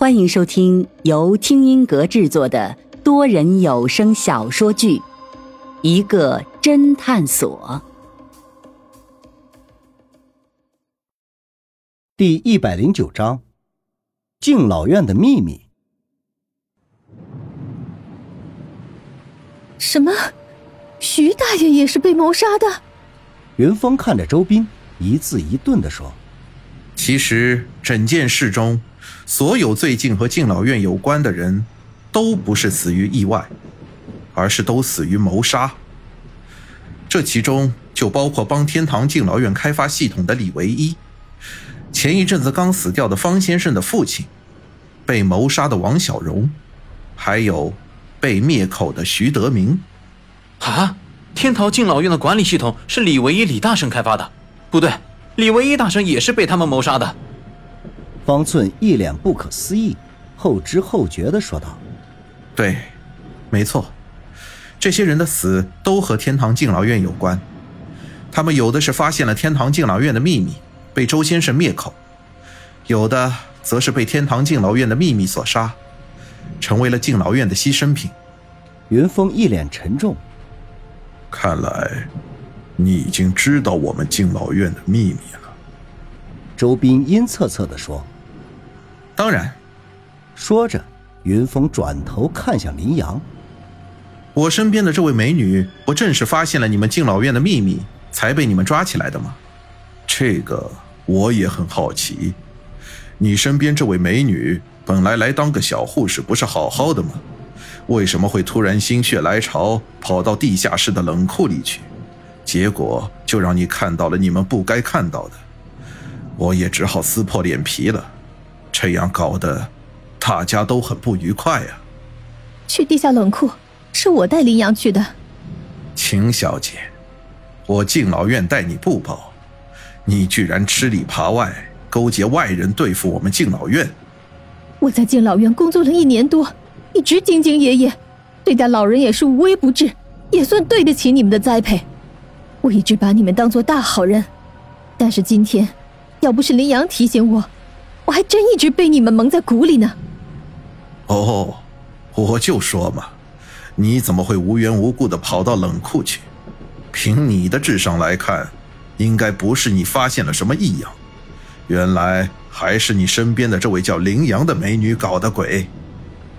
欢迎收听由听音阁制作的多人有声小说剧《一个侦探所》第一百零九章：敬老院的秘密。什么？徐大爷也是被谋杀的？云峰看着周斌，一字一顿的说：“其实整件事中。”所有最近和敬老院有关的人，都不是死于意外，而是都死于谋杀。这其中就包括帮天堂敬老院开发系统的李唯一，前一阵子刚死掉的方先生的父亲，被谋杀的王小荣，还有被灭口的徐德明。啊！天堂敬老院的管理系统是李唯一李大生开发的？不对，李唯一大神也是被他们谋杀的。方寸一脸不可思议，后知后觉的说道：“对，没错，这些人的死都和天堂敬老院有关。他们有的是发现了天堂敬老院的秘密，被周先生灭口；有的则是被天堂敬老院的秘密所杀，成为了敬老院的牺牲品。”云峰一脸沉重：“看来，你已经知道我们敬老院的秘密了。”周斌阴恻恻地说：“当然。”说着，云峰转头看向林阳：“我身边的这位美女，不正是发现了你们敬老院的秘密，才被你们抓起来的吗？”这个我也很好奇。你身边这位美女本来来当个小护士，不是好好的吗？为什么会突然心血来潮跑到地下室的冷库里去？结果就让你看到了你们不该看到的。我也只好撕破脸皮了，这样搞得大家都很不愉快呀。去地下冷库是我带林阳去的，秦小姐，我敬老院待你不薄，你居然吃里扒外，勾结外人对付我们敬老院。我在敬老院工作了一年多，一直兢兢业业，对待老人也是无微不至，也算对得起你们的栽培。我一直把你们当做大好人，但是今天。要不是林阳提醒我，我还真一直被你们蒙在鼓里呢。哦，我就说嘛，你怎么会无缘无故的跑到冷库去？凭你的智商来看，应该不是你发现了什么异样，原来还是你身边的这位叫林阳的美女搞的鬼。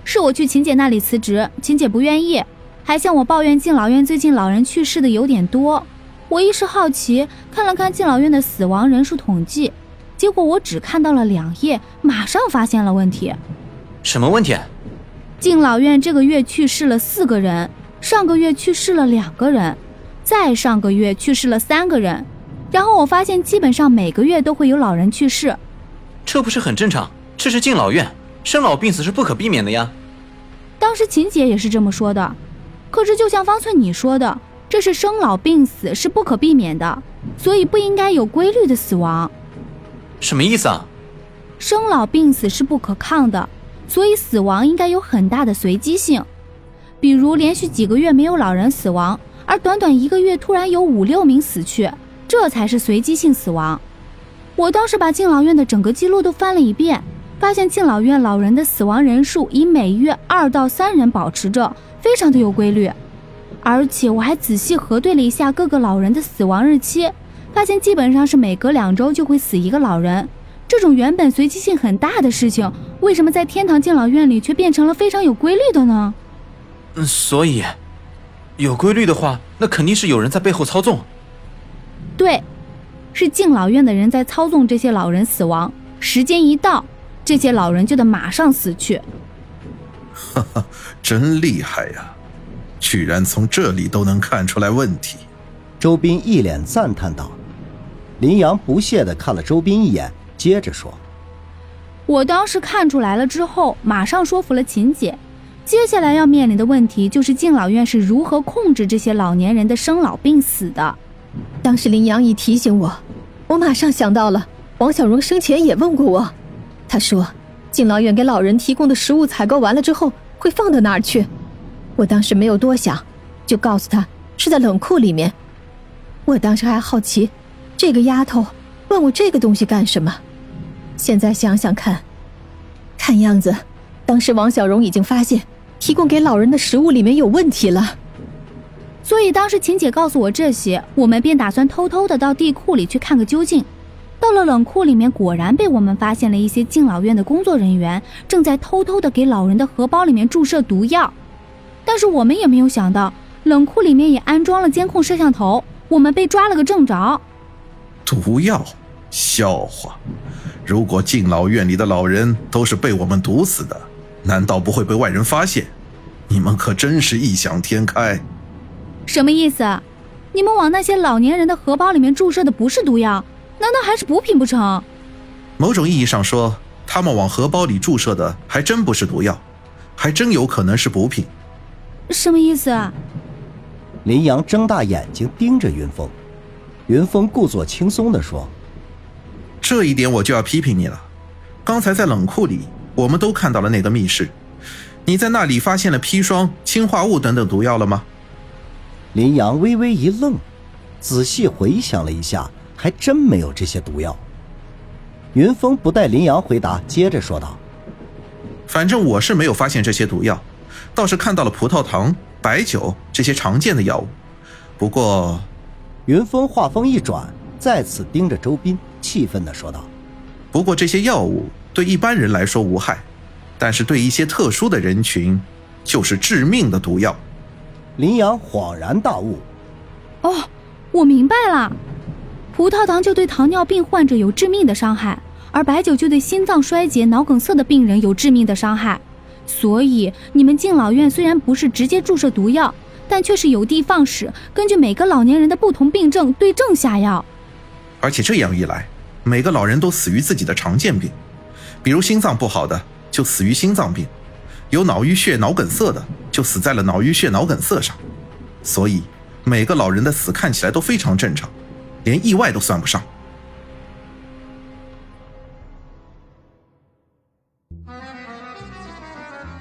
是我去秦姐那里辞职，秦姐不愿意，还向我抱怨敬老院最近老人去世的有点多。我一时好奇，看了看敬老院的死亡人数统计，结果我只看到了两页，马上发现了问题。什么问题？敬老院这个月去世了四个人，上个月去世了两个人，再上个月去世了三个人，然后我发现基本上每个月都会有老人去世。这不是很正常？这是敬老院，生老病死是不可避免的呀。当时秦姐也是这么说的，可是就像方寸你说的。这是生老病死是不可避免的，所以不应该有规律的死亡。什么意思啊？生老病死是不可抗的，所以死亡应该有很大的随机性。比如连续几个月没有老人死亡，而短短一个月突然有五六名死去，这才是随机性死亡。我当时把敬老院的整个记录都翻了一遍，发现敬老院老人的死亡人数以每月二到三人保持着，非常的有规律。而且我还仔细核对了一下各个老人的死亡日期，发现基本上是每隔两周就会死一个老人。这种原本随机性很大的事情，为什么在天堂敬老院里却变成了非常有规律的呢？嗯，所以，有规律的话，那肯定是有人在背后操纵。对，是敬老院的人在操纵这些老人死亡。时间一到，这些老人就得马上死去。哈哈，真厉害呀！居然从这里都能看出来问题，周斌一脸赞叹道。林阳不屑地看了周斌一眼，接着说：“我当时看出来了之后，马上说服了秦姐。接下来要面临的问题就是敬老院是如何控制这些老年人的生老病死的。当时林阳一提醒我，我马上想到了王小荣生前也问过我，他说敬老院给老人提供的食物采购完了之后会放到哪儿去。”我当时没有多想，就告诉他是在冷库里面。我当时还好奇，这个丫头问我这个东西干什么？现在想想看，看样子，当时王小荣已经发现提供给老人的食物里面有问题了。所以当时秦姐告诉我这些，我们便打算偷偷的到地库里去看个究竟。到了冷库里面，果然被我们发现了一些敬老院的工作人员正在偷偷的给老人的荷包里面注射毒药。但是我们也没有想到，冷库里面也安装了监控摄像头，我们被抓了个正着。毒药，笑话！如果敬老院里的老人都是被我们毒死的，难道不会被外人发现？你们可真是异想天开。什么意思？你们往那些老年人的荷包里面注射的不是毒药，难道还是补品不成？某种意义上说，他们往荷包里注射的还真不是毒药，还真有可能是补品。什么意思？啊？林阳睁大眼睛盯着云峰，云峰故作轻松地说：“这一点我就要批评你了。刚才在冷库里，我们都看到了那个密室，你在那里发现了砒霜、氰化物等等毒药了吗？”林阳微微一愣，仔细回想了一下，还真没有这些毒药。云峰不待林阳回答，接着说道：“反正我是没有发现这些毒药。”倒是看到了葡萄糖、白酒这些常见的药物，不过，云峰话锋一转，再次盯着周斌，气愤地说道：“不过这些药物对一般人来说无害，但是对一些特殊的人群，就是致命的毒药。”林阳恍然大悟：“哦，我明白了，葡萄糖就对糖尿病患者有致命的伤害，而白酒就对心脏衰竭、脑梗塞的病人有致命的伤害。”所以，你们敬老院虽然不是直接注射毒药，但却是有的放矢，根据每个老年人的不同病症对症下药。而且这样一来，每个老人都死于自己的常见病，比如心脏不好的就死于心脏病，有脑淤血、脑梗塞的就死在了脑淤血、脑梗塞上。所以，每个老人的死看起来都非常正常，连意外都算不上。